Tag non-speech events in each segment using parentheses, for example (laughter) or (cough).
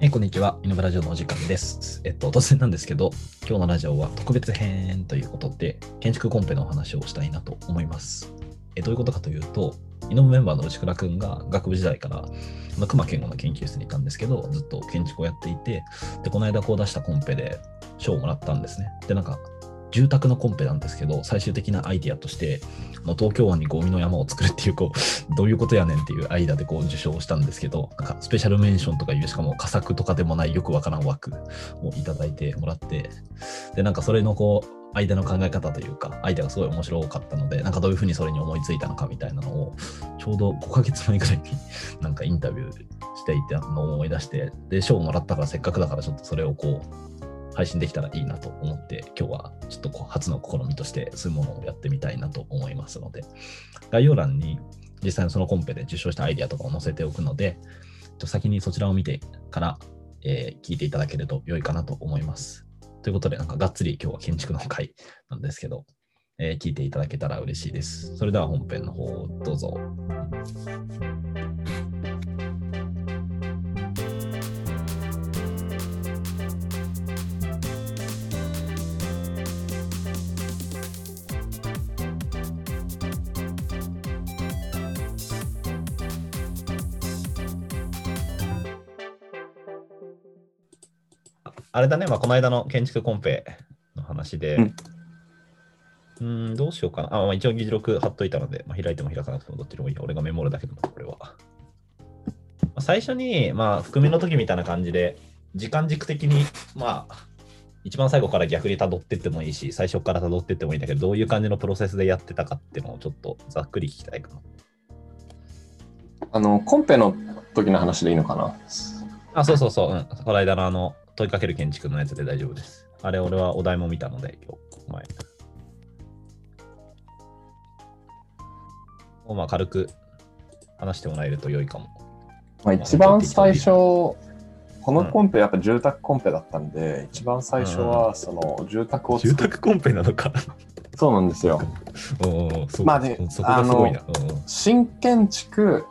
えこんにちは。イノブラジオのお時間です。えっと、突然なんですけど、今日のラジオは特別編ということで、建築コンペのお話をしたいなと思います。えどういうことかというと、イノブメンバーの内倉くんが学部時代から、まあ、熊健吾の研究室にいたんですけど、ずっと建築をやっていて、で、この間こう出したコンペで賞をもらったんですね。で、なんか、住宅のコンペなんですけど、最終的なアイディアとして、あの東京湾にゴミの山を作るっていう、こう、(laughs) どういうことやねんっていうアイデアでこう受賞したんですけど、なんかスペシャルメンションとかいう、しかも佳作とかでもないよくわからん枠をいただいてもらって、で、なんかそれのこう、間の考え方というか、アイデアがすごい面白かったので、なんかどういうふうにそれに思いついたのかみたいなのを、ちょうど5ヶ月前ぐらいになんかインタビューしていたのを思い出して、で、賞をもらったからせっかくだからちょっとそれをこう、配信できたらいいなと思って、今日はちょっとこう初の試みとしてそういうものをやってみたいなと思いますので、概要欄に実際のそのコンペで受賞したアイデアとかを載せておくので、先にそちらを見てから、えー聞いていただけると良いかなと思います。ということで、なんかがっつり今日は建築の回なんですけど、えー聞いていただけたら嬉しいです。それでは本編の方どうぞ。あれだね、まあ、この間の建築コンペの話で、うんん、どうしようかな。あ、まあ、一応議事録貼っといたので、まあ、開いても開かなくてもどっちでもいい。俺がメモるだけでも、これは。まあ、最初に、まあ、含みの時みたいな感じで、時間軸的に、まあ、一番最後から逆に辿ってってもいいし、最初から辿ってってもいいんだけど、どういう感じのプロセスでやってたかっていうのをちょっとざっくり聞きたいかな。あの、コンペの時の話でいいのかな？あ、そうそうそう、うん。この間のあの、問いかける建築のやつで大丈夫です。あれ、俺はお題も見たので、今日、前。まあ、軽く話してもらえると良いかも。まあ、一番最初、このコンペやっぱ住宅コンペだったんで、一番最初はその住宅を作る。コンペなのか。そうなんですよ。(laughs) おお、まあねそこがすごいな。新建築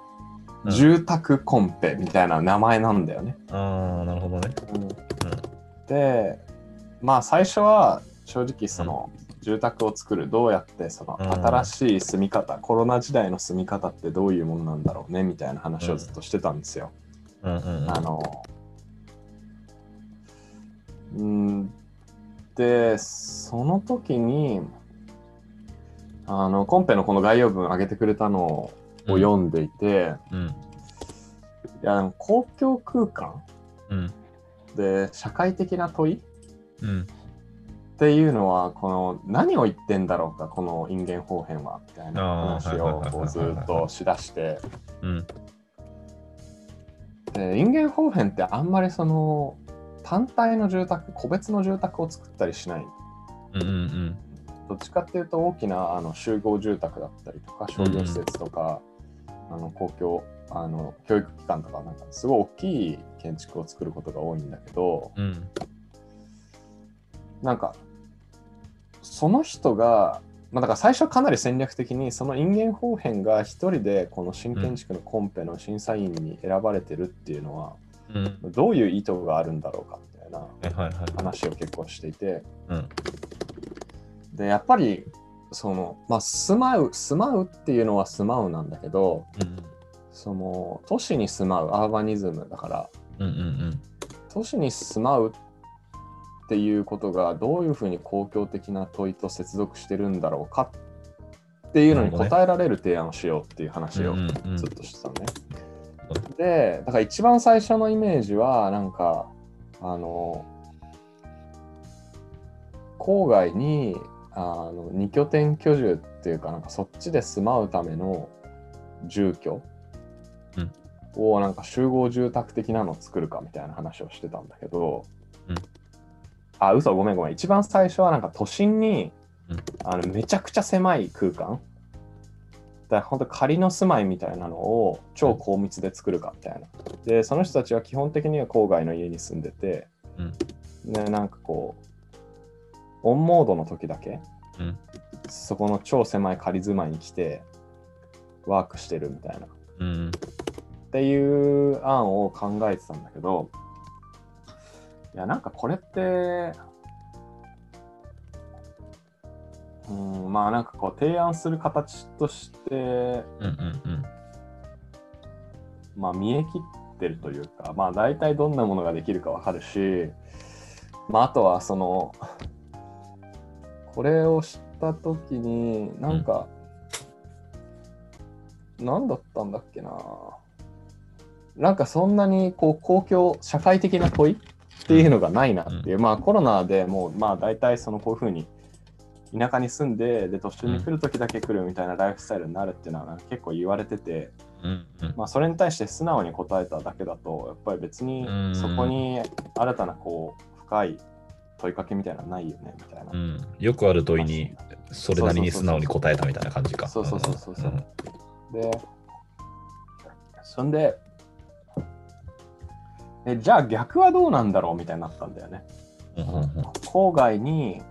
うん住宅コンペみたいな名前なんだよね。うんああ、なるほどね。で、まあ最初は正直その、住宅を作るどうやってそのうん新しい住み方、コロナ時代の住み方ってどういうものなんだろうねみたいな話をずっとしてたんですよ。うんうんうん。あの、うん、で、その時に、あの、コンペのこの概要文上げてくれたのを読んでいて、うん。いや、公共空間うん。で社会的な問いうん。っていうのは、この何を言ってんだろうか、この因縁方変は、みたいな話をこうずっとしだして、うん。で因縁方変ってあんまりその単体の住宅、個別の住宅を作ったりしない。うんうんどっちかっていうと大きなあの集合住宅だったりとか商業施設とか、あの公共あの教育機関とかなんかすごい大きい建築を作ることが多いんだけどうん。うん。なんかその人が、まあ、だから最初かなり戦略的にその因縁方変が一人でこの新建築のコンペの審査員に選ばれてるっていうのは、うん。どういう意図があるんだろうかみたいな。話を結構していて。うん。でやっぱりそのまあ住まう住まうっていうのは住まうなんだけどうん。その都市に住まうアーバニズムだからうんうんうん。都市に住まうっていうことがどういうふうに公共的な問いと接続してるんだろうかっていうのに答えられる提案をしようっていう話をうんうんうんずっとしてたのね。でだから一番最初のイメージはなんかあの郊外にあの二拠点居住っていうかなんかそっちで住まうための住居うん。をなんか集合住宅的なのを作るかみたいな話をしてたんだけど、うん。あ嘘ごめんごめん。一番最初はなんか都心に、うん。あのめちゃくちゃ狭い空間。だ本当仮の住まいみたいなのを超高密で作るかみたいな。で、その人たちは基本的には郊外の家に住んでて、ね、なんかこう、オンモードの時だけ、うんそこの超狭い仮住まいに来て、ワークしてるみたいな。うん。っていう案を考えてたんだけど、いや、なんかこれって、うん、まあなんかこう提案する形として、うんうんうん。まあ見え切ってるというか、まあ大体どんなものができるかわかるし、まああとはその、これを知ったときに、なんか、何だったんだっけな。なんかそんなにこう公共、社会的な問いっていうのがないなっていう、まあコロナでもう、まあ大体そのこういうふうに田舎に住んで、で、都心に来るときだけ来るみたいなライフスタイルになるっていうのは結構言われてて、うんうん。まあ、それに対して素直に答えただけだとやっぱり別にうん。そこに新たなこう深い問いかけみたいなのはないよねみたいな。うん。よくある問いに、それなりに素直に答えたみたいな感じか。そうそうそうそうそう。んで、そんでえ、じゃあ逆はどうなんだろうみたいになったんだよね。うんうんうん郊外に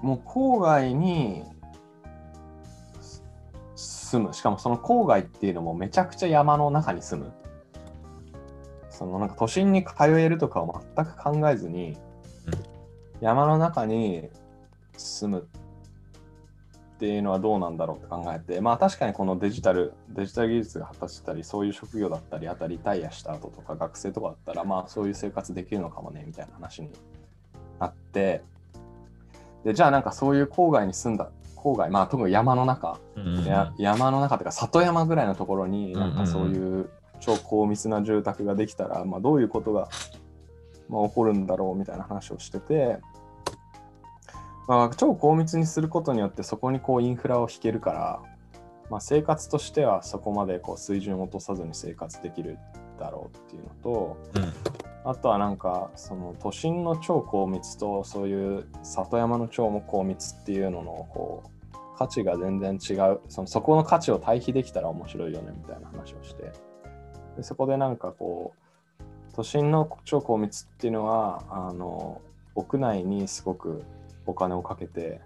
もう郊外にす住むしかもその郊外っていうのもめちゃくちゃ山の中に住むそのなんか都心に通えるとかを全く考えずに、うん。山の中に住むっていうのはどうなんだろうって考えてまあ確かにこのデジタルデジタル技術が発達したりそういう職業だったりあとはリタイアした後とか学生とかだったらまあそういう生活できるのかもねみたいな話になってでじゃあなんかそういう郊外に住んだ郊外まあ特に山の中、うんうん。山の中というか里山ぐらいのところになんかそういう超高密な住宅ができたら、まあ、どういうことが、まあ、起こるんだろうみたいな話をしてて、まあ、超高密にすることによってそこにこうインフラを引けるから、まあ、生活としてはそこまでこう水準を落とさずに生活できるだろうっていうのとうん。あとはなんかその都心の超高密とそういう里山の超も高密っていうののこう価値が全然違うそのそこの価値を対比できたら面白いよねみたいな話をしてでそこでなんかこう都心の超高密っていうのはあの屋内にすごくお金をかけて、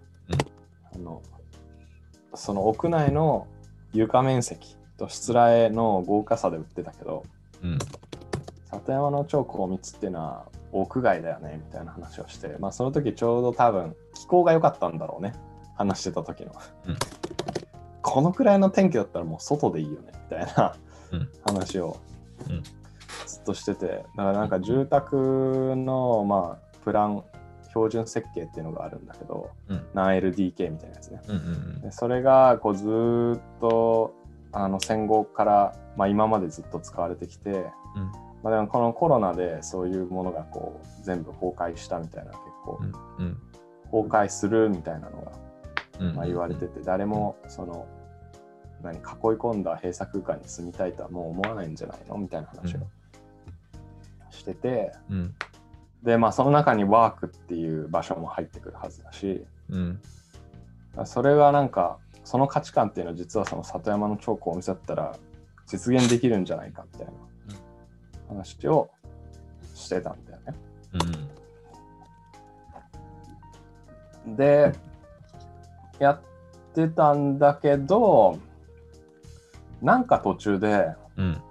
あのその屋内の床面積としつらえの豪華さで売ってたけどうん。里山の超高密っていうのは屋外だよねみたいな話をして、まあ、その時ちょうど多分気候が良かったんだろうね話してた時の、うん。このくらいの天気だったらもう外でいいよねみたいなうん話をうん。ずっとしててだからなんか住宅のまあプラン標準設計っていうのがあるんだけど、うん。何 LDK みたいなやつね。うんうんでそれがこうずーっとあの戦後から、まあ、今までずっと使われてきて、うん。まあ、でもこのコロナでそういうものがこう全部崩壊したみたいな結構うん。うん。崩壊するみたいなのが、うん。まあ、言われてて誰もその何囲い込んだ閉鎖空間に住みたいとはもう思わないんじゃないのみたいな話をしてて、うん。でまあその中にワークっていう場所も入ってくるはずだしうん。それはなんかその価値観っていうのは実はその里山の超高密だったら実現できるんじゃないかみたいな話をしてたんだよね。うん。でやってたんだけどなんか途中でうん。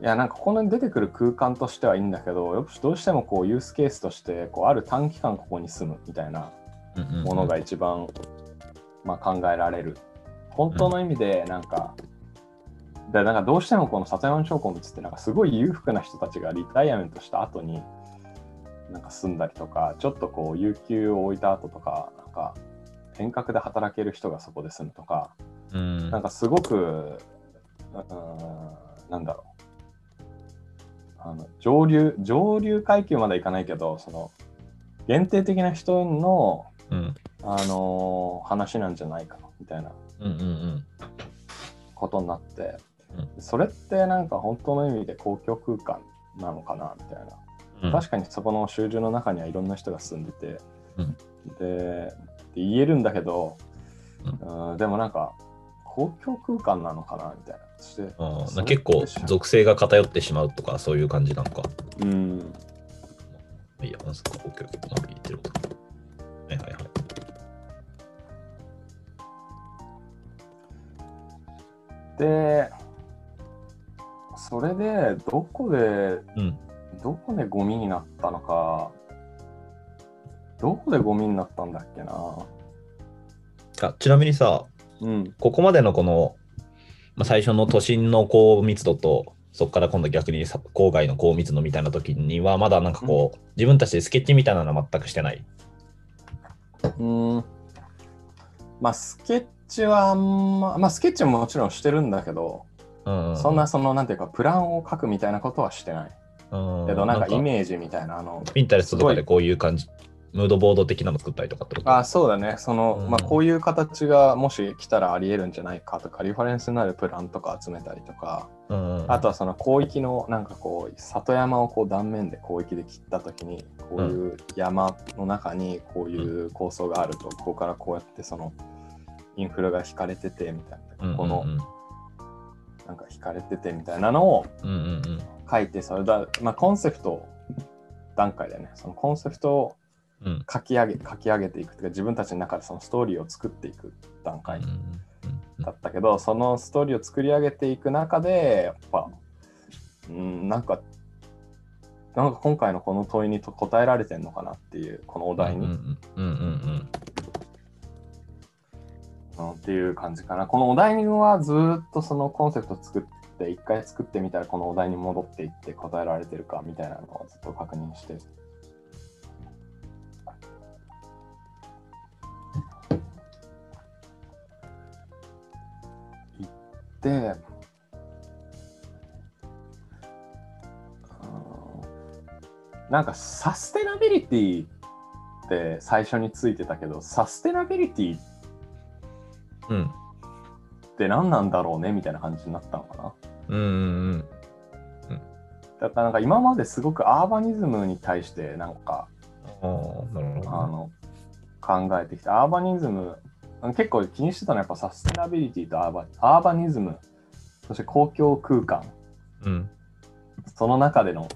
いやなんかここに出てくる空間としてはいいんだけどよくどうしてもこうユースケースとしてこうある短期間ここに住むみたいなうんものが一番、まあ、考えられる。本当の意味でなんか、でなんかどうしてもこの里山の超高密ってなんかすごい裕福な人たちがリタイアメントした後になんか住んだりとかちょっとこう有給を置いた後とかなんか遠隔で働ける人がそこで住むとかうん。なんかすごくうーんなんだろう。あの上流上流階級まではいかないけどその限定的な人のうん。あのー話なんじゃないかみたいな。ことになって、うそれってなんか本当の意味で公共空間なのかなみたいな、うん。確かにそこの集中の中にはいろんな人が住んでて、で言えるんだけど、うんでもなんか公共空間なのかなみたいなそしてあ結構属性が偏ってしまうとかそういう感じなのか。うんいや、なんすか、オッケーオッケー、うまくいってること。はいはいはい。でそれで、どこで、うん。どこでゴミになったのか、どこでゴミになったんだっけな。あちなみにさ、うん。ここまでのこの、まあ、最初の都心の高密度と、そこから今度逆にさ郊外の高密度みたいな時には、まだなんかこう、自分たちでスケッチみたいなのは全くしてない。うん。まあ、スケッチはあんま、まあ、スケッチももちろんしてるんだけど、うん、そんな、その、なんていうか、プランを書くみたいなことはしてない。うん、けど、なんかイメージみたいな、あの、ピンタレストとかでこういう感じ、ムードボード的なの作ったりとかってこと？あそうだね。その、うん。まあ、こういう形がもし来たらあり得るんじゃないかとか、リファレンスになるプランとか集めたりとか、うん、あとはその広域のなんかこう里山をこう断面で広域で切った時にこういう山の中にこういう構想があると、ここからこうやってそのインフラが引かれててみたいな、このうんなんか引かれててみたいなのをうんうんうん書いてそれだ、まあ、コンセプト段階でね。そのコンセプト書き上げ書き上げていくというか自分たちの中でそのストーリーを作っていく段階だったけど、そのストーリーを作り上げていく中で、やっぱ、うん、なんか、なんか今回のこの問いにと答えられてんのかなっていう、このお題に、ううんんうんうんうんっていう感じかな。このお題にはずーっとそのコンセプト作って、一回作ってみたらこのお題に戻っていって答えられてるかみたいなのをずっと確認して。て、うんなんかサステナビリティって最初についてたけど、サステナビリティうんって何なんだろうね？みたいな感じになったのかな？うんうんだからなんか今まですごくアーバニズムに対してなんかあの考えてきた。アーバニズム、結構気にしてたのはやっぱサステナビリティとアーバアーバニズム、そして公共空間、うん。その中での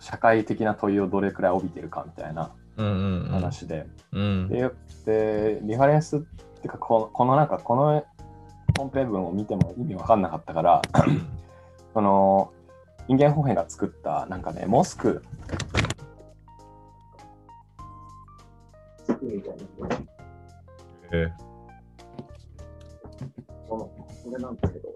社会的な問いをどれくらい帯びてるかみたいなうんうんうん。話で。うん。でで、リファレンスっていうかこの、このなんかこの本編文を見ても意味わかんなかったから、(clears throat) その人間歩兵が作ったなんかね、モスク。みたいなえこれなんですけど、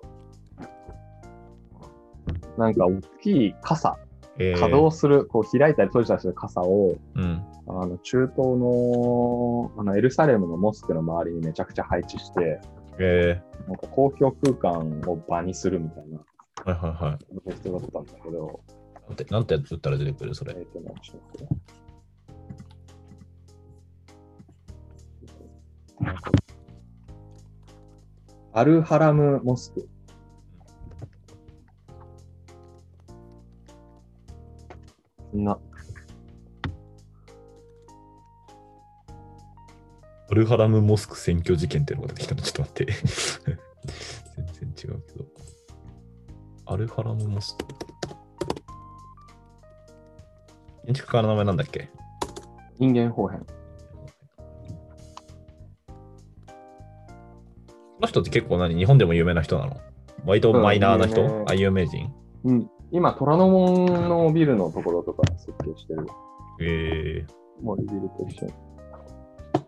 なんか大きい傘、え稼働する、こう開いたり閉じたりする傘を、うん。あの中東のあのエルサレムのモスクの周りにめちゃくちゃ配置して、えなんか公共空間を場にするみたいなー、はいはいはい。だったんだけど、なんてなんて打ったら出てくるそれ。えっ、とね、ちょっとアルハラムモスク。そんな、アルハラムモスク占拠事件っていうのが出てきたの？ちょっと待って。全然違うけど。アルハラムモスク。建築家の名前なんだっけ？人間方変。の人って結構何日本でも有名な人なの？割とマイナーな人、うんあ、有名人？うん、今、虎ノ門のビルのところとか設計してる。えもうビルと一緒に。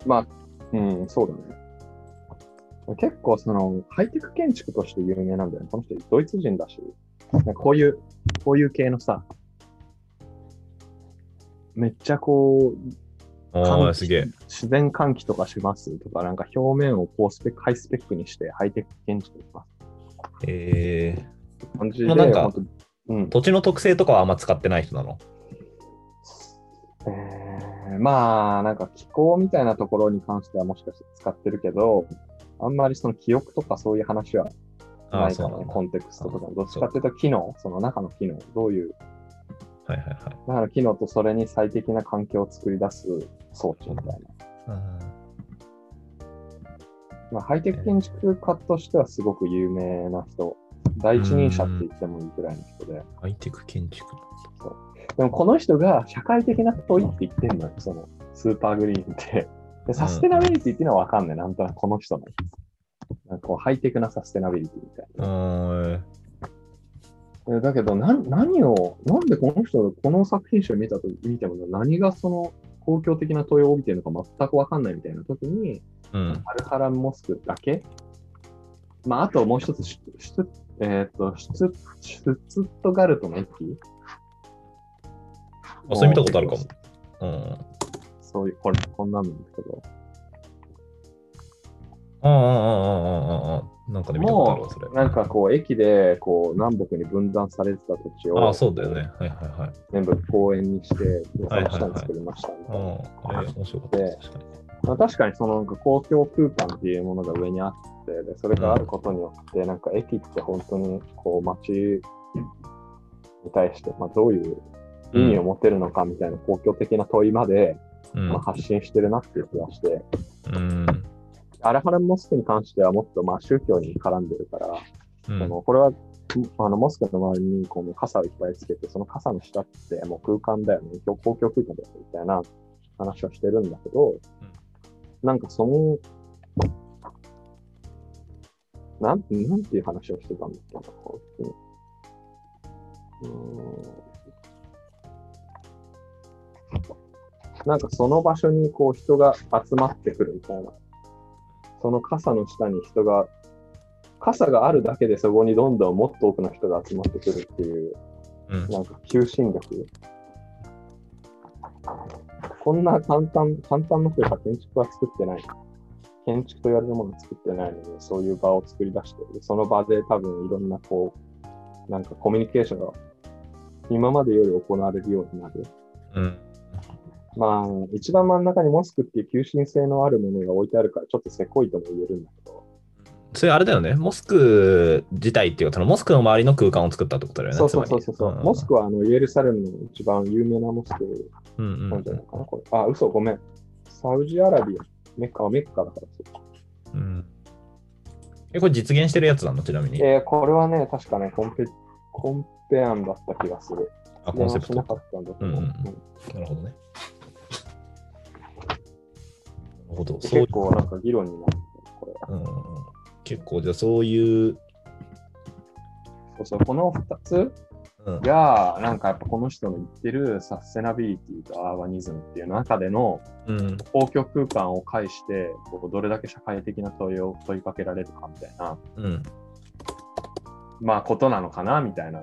まあ、うん、そうだね。結構、その、ハイテク建築として有名なんだよね。この人、ドイツ人だし、こういう、こういう系のさ、めっちゃこう、ー、あすげえ。自然換気とかしますとか、なんか表面をこうスペック、ハイスペックにしてハイテク建築します。え感じで、なんかうんー、、土地の特性とかはあんま使ってない人なの？えーまあ、なんか気候みたいなところに関してはもしかして使ってるけど、あんまりその記憶とかそういう話はないかなんだ。コンテクストとかあ。どっちかっていうと機能、その中の機能、どういう、はいはいはい。中の機能とそれに最適な環境を作り出す装置みたいな。まあ、ハイテク建築家としてはすごく有名な人、第一人者って言ってもいいくらいの人で、ハイテク建築。でもこの人が社会的な問いって言ってんのよ、そのスーパーグリーンって。(laughs) でサステナビリティっていうのはわかんない、なんとなくこの人の。なんかこうハイテクなサステナビリティみたいな。だけどな、何を、なんでこの人、この作品集見たと見ても、何がその公共的な問いを帯びてるのか全くわかんないみたいな時に、うん。アルハランモスクだけ？まあ、あともう一つ、シュえっ、と、シュツシュツットガルトの駅？あ、それ見たことあるかも。うん。そういう、これ、こんなんなんですけど、ああ、ああ、ああ、ああ、なんかで見たことあるわ、それ。もう、なんかこう、駅で、こう、南北に分断されてた土地あをあ、、そうだよね。はいはいはい。全部公園にして、はいはいその作りましたみたいな。ああ、あれ面白かったでです。確かに。まあ、確かにそのなんか公共空間っていうものが上にあって、でそれがあることによって、なんか駅って本当にこう街に対して、まあ、どういう意味を持てるのかみたいな公共的な問いまで、うんまあ、発信してるなっていう気がして、うん。アラハラモスクに関してはもっとまあ宗教に絡んでるから、うん。そのこれはあのモスクの周りにこの傘をいっぱいつけて、その傘の下ってもう空間だよね、公共空間だよね。みたいな話をしてるんだけど、なんかその、なんなんていう話をしてたんだっけな、本当に。うーん。なんかその場所にこう人が集まってくるみたいな。その傘の下に人が、傘があるだけでそこにどんどんもっと多くの人が集まってくるっていう、うん。なんか求心力。こんな簡単、簡単なというか建築は作ってない。建築と言われるものを作ってないのに、そういう場を作り出してる。その場で多分いろんなこう、なんかコミュニケーションが今までより行われるようになる。うん。まあ、一番真ん中にモスクっていう求心性のあるものが置いてあるから、ちょっとせこいとも言えるんだけど、それあれだよね。モスク自体っていうか、そのモスクの周りの空間を作ったってことだよね。そうそうそうそうそう、モスク。クはあのイエルサレムの一番有名なモスクなんじゃないかな、これ。あ、嘘、ごめん。サウジアラビア、メッカはメッカだからそうん。え、これ実現してるやつなの？ちなみに。えー、これはね、確かね、コンペ、コンペ案だった気がする。あ、コンセプト。なかったんだけど、ううんうんなるほどね。ほど。結構なんか議論になる、これ。うん結構、じゃあそういう、そうそう、この2つうん。が、なんかやっぱこの人の言ってるサステナビリティとアーバニズムっていう中でのうん、公共空間を介して、こうどれだけ社会的な問いを問いかけられるかみたいな、うん、まあことなのかなみたいな。っ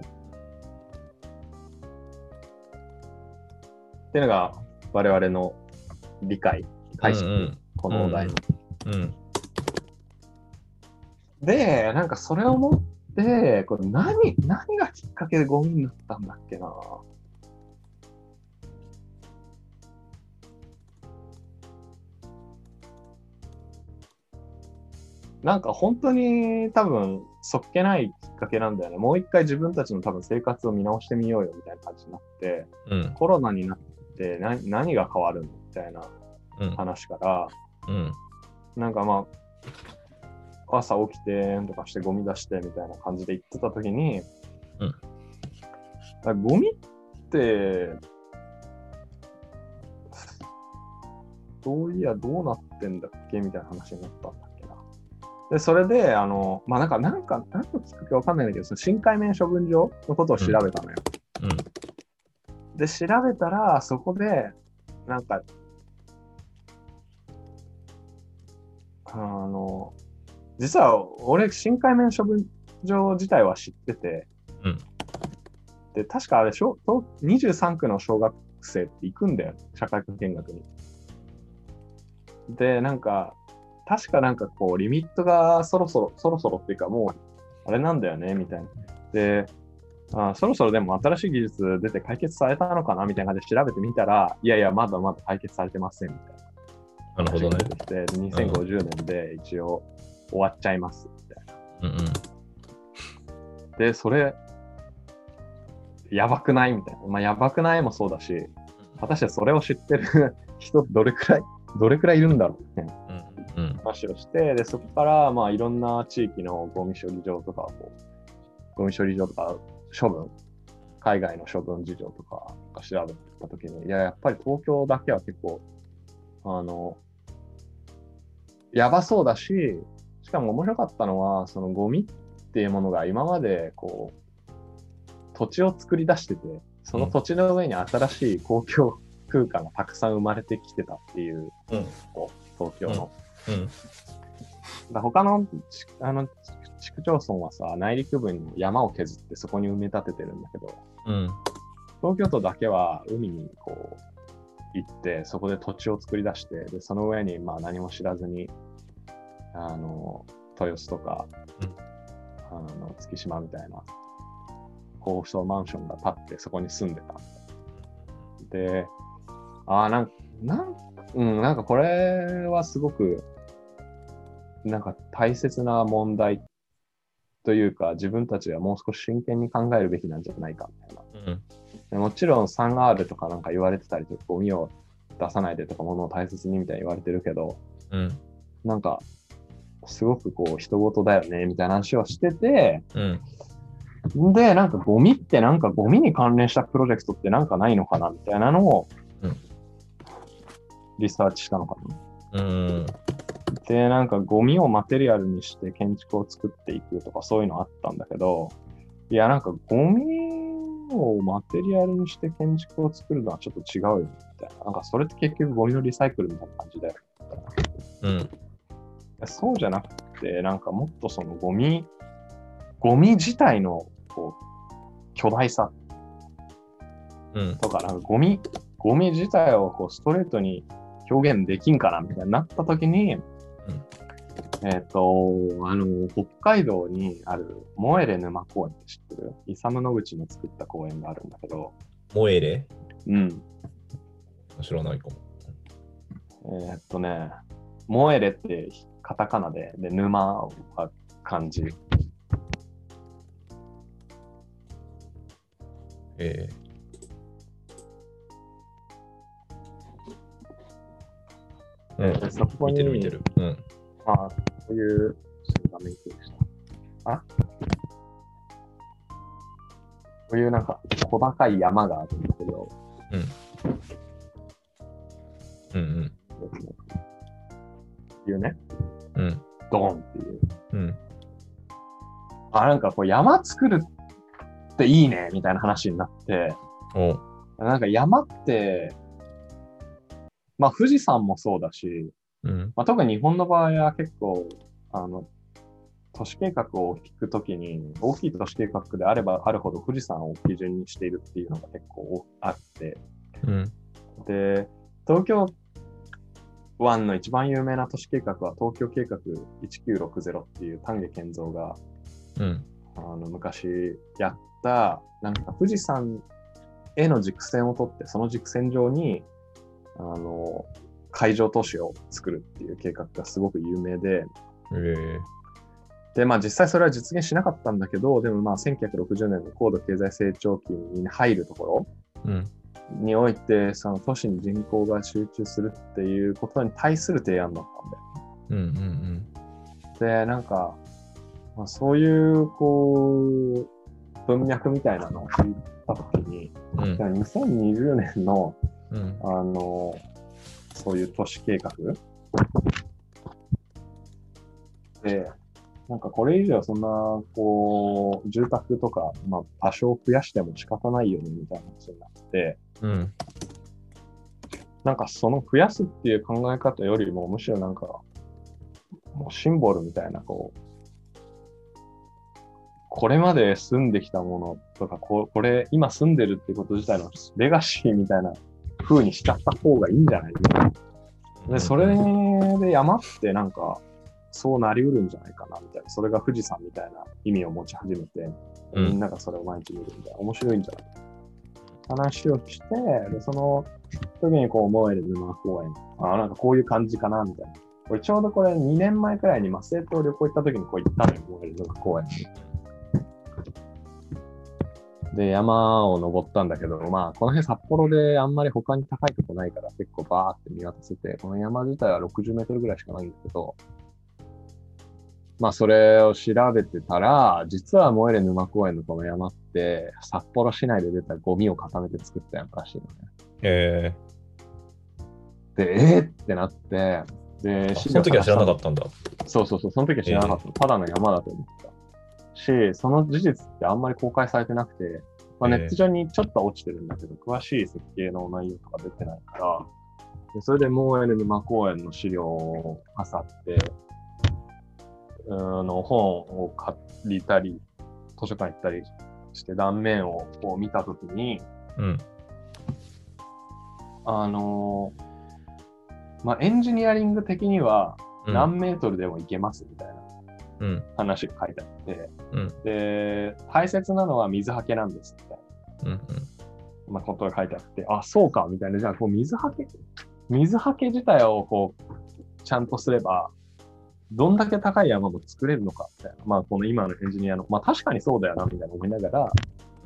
ていうのが我々の理解、解釈、うんこのお題の。うん、うん、で、なんかそれを持って、これ何、何がきっかけでゴミになったんだっけな。なんか本当に多分そっけないきっかけなんだよね。もう一回自分たちの多分生活を見直してみようよみたいな感じになって、うん、コロナになって何何が変わるのみたいなうん、話から、うん、なんかまあ、朝起きてとかしてゴミ出してみたいな感じで言ってたときに、うん。あゴミって、そういや、どうなってんだっけみたいな話になったんだっけな。で、それで、あの、まあ、なんか、なんか、何のきっかけわかんないんだけど、その深海面処分場のことを調べたのよ。うん、で、調べたら、そこで、なんか、あの、実は俺、深海面処分場自体は知ってて、うんで、確かあれ、小東23区の小学生って行くんだよ、社会科見学に。で、なんか、確かなんかこう、リミットがそろそろ、そろそろっていうか、もう、あれなんだよね、みたいな。で、あそろそろでも新しい技術出て解決されたのかなみたいな感じで調べてみたら、いやいや、まだまだ解決されてませんみたいな。なるほどね。話が出てきて、2050年で一応終わっちゃいますみたいな。うん、うん、で、それ、やばくないみたいな。まあ、やばくないもそうだし、果たしてそれを知ってる (laughs) 人どれくらい、どれくらいいるんだろうみたいなうん、うん、話をして、で、そこから、まあ、いろんな地域のゴミ処理場とかを、ゴミ処理場とか処分、海外の処分事情とかが調べたときに、いや、やっぱり東京だけは結構、あの、やばそうだし、しかも面白かったのは、そのゴミっていうものが今まで、こう、土地を作り出してて、その土地の上に新しい公共空間がたくさん生まれてきてたっていう、うんこう東京の。うん。だ他のちあの市区町村はさ、内陸部に山を削ってそこに埋め立ててるんだけど、うん。東京都だけは海にこう行って、そこで土地を作り出して、でその上にまあ何も知らずに、あの、豊洲とか、うんあの月島みたいな高層マンションが建ってそこに住んでた。で、ああ、なんか、なん、うん、なんかこれはすごく、なんか大切な問題というか、自分たちがもう少し真剣に考えるべきなんじゃないかみたいな。うん。でもちろん 3R とかなんか言われてたりとか、ゴミを出さないでとか、物を大切にみたいに言われてるけど、うん。なんか、すごくこう、人事だよね、みたいな話をしてて、うん。で、なんかゴミってなんかゴミに関連したプロジェクトってなんかないのかな、みたいなのをうん、リサーチしたのかな。うん。で、なんかゴミをマテリアルにして建築を作っていくとかそういうのあったんだけど、いや、なんかゴミをマテリアルにして建築を作るのはちょっと違うよね、みたいな。なんかそれって結局ゴミのリサイクルみたいな感じだよ。うん。そうじゃなくて、なんかもっとそのゴミ、ゴミ自体のこう巨大さうん。とか、なんかゴミ、ゴミ自体をこうストレートに表現できんかなみたいになった時に、えっ、と、あの、北海道にあるモエレ沼公園って知ってる？イサム・ノグチの作った公園があるんだけど、モエレ？うん。知らないかも。えっ、とね、モエレってカタカナで、で、沼は漢字。ええでそこ見にてる見てる。うん。まあ、こういう、画面共有した。あ？こういうなんか小高い山があるんだけど、うんうん。っていうね、うん。ドーンっていう。うん。あ、なんかこう山作るっていいね、みたいな話になって、おう。なんか山って、まあ富士山もそうだし、うん。まあ、特に日本の場合は結構、あの、都市計画を引くときに、大きい都市計画であればあるほど富士山を基準にしているっていうのが結構あって、うん。で、東京湾の一番有名な都市計画は東京計画1960っていう丹下健三がうん。あの昔やった、なんか富士山への軸線を取って、その軸線上に、あの、海上都市を作るっていう計画がすごく有名で、えで、まあ実際それは実現しなかったんだけど、でもまあ1960年の高度経済成長期に入るとこうん。ろにおいて、その都市に人口が集中するっていうことに対する提案だったんだよ。うんうんで、なんか、まあ、そういう、こう、文脈みたいなのを聞いたときに、うん。うんじゃあ2020年の、うん。あの、そういう都市計画？で、なんかこれ以上そんな、こう、住宅とか、まあ、多少増やしても仕方ないよね、みたいな話になって、うん。なんかその増やすっていう考え方よりも、むしろなんか、もうシンボルみたいな、こう、これまで住んできたものとか、ここれ、今住んでるってこと自体のレガシーみたいな風にしちゃった方がいいんじゃない？で、それで山ってなんか、そうなりうるんじゃないかな、みたいな。それが富士山みたいな意味を持ち始めて、うんみんながそれを毎日見るみたいな、面白いんじゃない？か話をして、で、その時にこう、モエル沼公園、あ、なんかこういう感じかな、みたいな。これちょうどこれ2年前くらいに松江島旅行行った時にこう行ったのよ、モエル沼公園に。で、山を登ったんだけど、まあ、この辺札幌であんまり他に高いとこないから結構バーって見渡せて、この山自体は60メートルぐらいしかないんだけど、まあ、それを調べてたら、実はモエレ沼公園のこの山って、札幌市内で出たゴミを固めて作った山らしいのね。えで、えー、ってなって、で、ー、その時は知らなかったんだ。そうそうそう、その時は知らなかった。ただの山だと思った。し、その事実ってあんまり公開されてなくて、まあ、ネット上にちょっと落ちてるんだけど、詳しい設計の内容とか出てないから、でそれでモーエル沼公園の資料を漁って、あの本を借りたり、図書館行ったりして断面をこう見たときに、うん、あのまあ、エンジニアリング的には何メートルでも行けますみたいな話が書いてあって、うん、で、大切なのは水はけなんですみたいな、うんうん、まあ、ことが書いてあって、あ、そうかみたいな、じゃあこう水はけ、水はけ自体をこうちゃんとすれば、どんだけ高い山も作れるのかみたいな、まあ、この今のエンジニアの、まあ確かにそうだよなみたいな思いながら、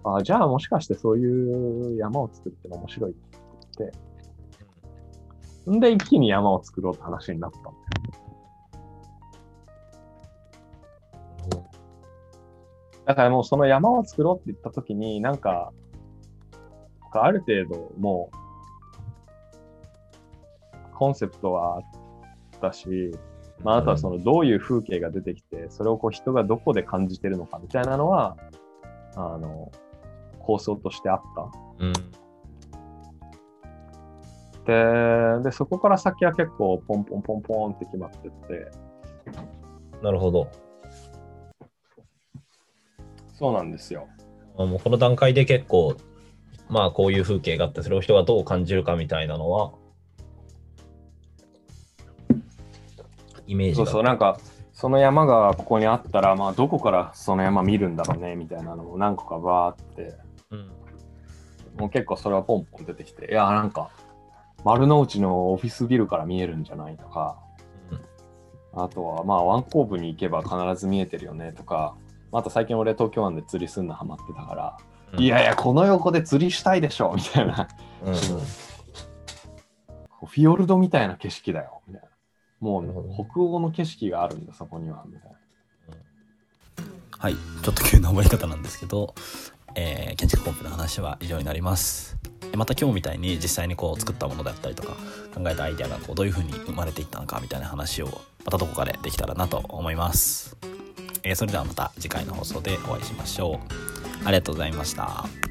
あじゃあもしかしてそういう山を作るっても面白いって言って、んで一気に山を作ろうって話になったんだよ。だからもうその山を作ろうって言ったときに、なんか、ある程度もう、コンセプトはあったし、まあ、あとはそのどういう風景が出てきて、それをこう人がどこで感じてるのかみたいなのは、あの、構想としてあった。うん、でで、そこから先は結構ポンポンポンポンって決まってって。なるほど。そうなんですよ。もうこの段階で結構、まあこういう風景があって、それを人がどう感じるかみたいなのは、イメージそうそう、なんか、その山がここにあったら、まあどこからその山見るんだろうねみたいなのも何個かバーって、うん、もう結構それはポンポン出てきて、いや、なんか、丸の内のオフィスビルから見えるんじゃないとか、うん、あとはまあワンコーブに行けば必ず見えてるよねとか、あと最近俺東京湾で釣りすんのハマってたから、うん、いやいや、この横で釣りしたいでしょみたいな。うん、フィヨルドみたいな景色だよ。みたいなもう北欧の景色があるんだ、そこには。みたいな。はい、ちょっと急な覚え方なんですけど、えー、建築コンペの話は以上になります。また今日みたいに実際にこう作ったものだったりとか考えたアイデアがこうどういうふうに生まれていったのかみたいな話をまたどこかでできたらなと思います。えー、それではまた次回の放送でお会いしましょう。ありがとうございました。